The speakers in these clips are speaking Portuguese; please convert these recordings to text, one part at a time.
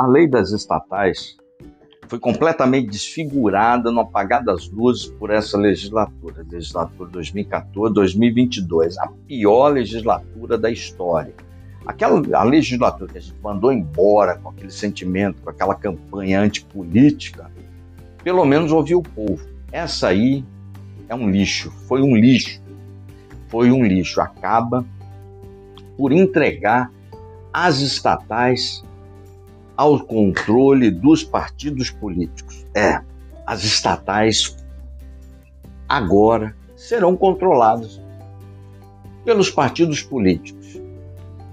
a lei das estatais foi completamente desfigurada no apagar das luzes por essa legislatura, legislatura 2014-2022, a pior legislatura da história. Aquela a legislatura que a gente mandou embora com aquele sentimento, com aquela campanha antipolítica, pelo menos ouviu o povo. Essa aí é um lixo, foi um lixo, foi um lixo. Acaba por entregar as estatais ao controle dos partidos políticos. É, as estatais agora serão controladas pelos partidos políticos.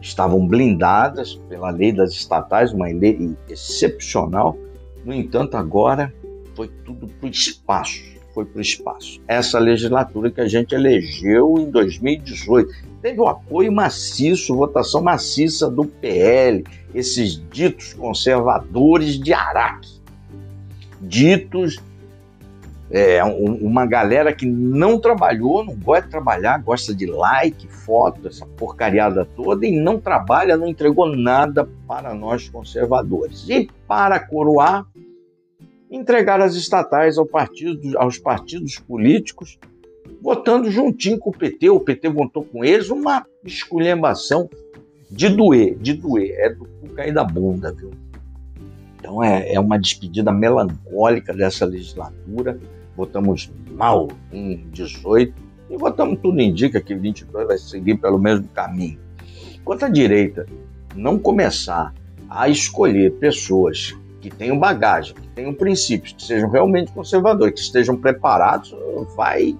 Estavam blindadas pela lei das estatais, uma lei excepcional. No entanto, agora foi tudo para o espaço. Foi para o espaço. Essa legislatura que a gente elegeu em 2018 teve o apoio maciço, votação maciça do PL, esses ditos conservadores de Araque. Ditos é, uma galera que não trabalhou, não gosta de trabalhar, gosta de like, foto, essa porcariada toda, e não trabalha, não entregou nada para nós conservadores. E para coroar, entregar as estatais ao partido, aos partidos políticos votando juntinho com o PT. O PT votou com eles uma esculhambação de doer, de doer. É do cair da bunda, viu? Então é, é uma despedida melancólica dessa legislatura. Votamos mal em 18 e votamos, tudo indica que 22 vai seguir pelo mesmo caminho. Quanto à direita não começar a escolher pessoas que tenham bagagem, tenham princípios, que sejam realmente conservadores, que estejam preparados, vai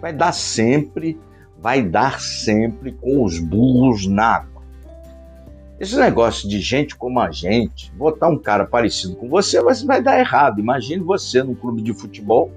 vai dar sempre, vai dar sempre com os burros na água. Esse negócio de gente como a gente, botar um cara parecido com você, você vai dar errado. Imagine você num clube de futebol,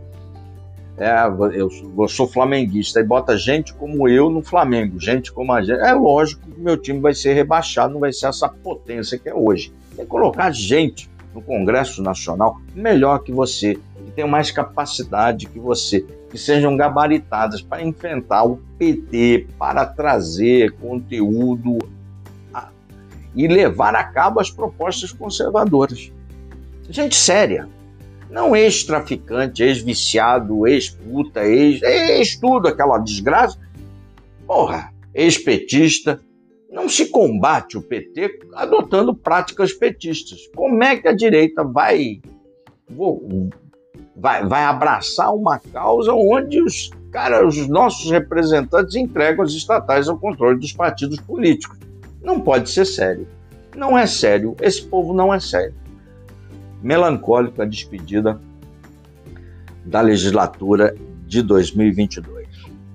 é, eu, eu, sou flamenguista, e bota gente como eu no Flamengo, gente como a gente. É lógico que meu time vai ser rebaixado, não vai ser essa potência que é hoje. Tem que colocar gente no Congresso Nacional melhor que você, que tem mais capacidade que você, que sejam gabaritadas para enfrentar o PT, para trazer conteúdo a, e levar a cabo as propostas conservadoras. Gente séria. Não ex-traficante, ex-viciado, ex-puta, ex-tudo, aquela desgraça. Porra, ex-petista. Não se combate o PT adotando práticas petistas. Como é que a direita vai vai, vai abraçar uma causa onde os, cara, os nossos representantes entregam as estatais ao controle dos partidos políticos. Não pode ser sério. Não é sério. Esse povo não é sério. Melancólico a despedida da legislatura de 2022.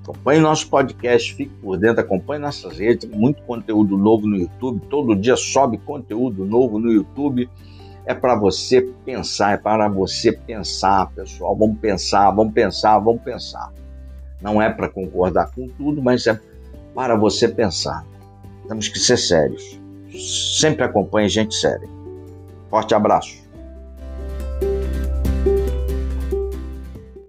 Acompanhe nosso podcast, fique por dentro, acompanhe nossas redes, muito conteúdo novo no YouTube. Todo dia sobe conteúdo novo no YouTube é para você pensar, é para você pensar, pessoal. Vamos pensar, vamos pensar, vamos pensar. Não é para concordar com tudo, mas é para você pensar. Temos que ser sérios. Sempre acompanhe gente séria. Forte abraço.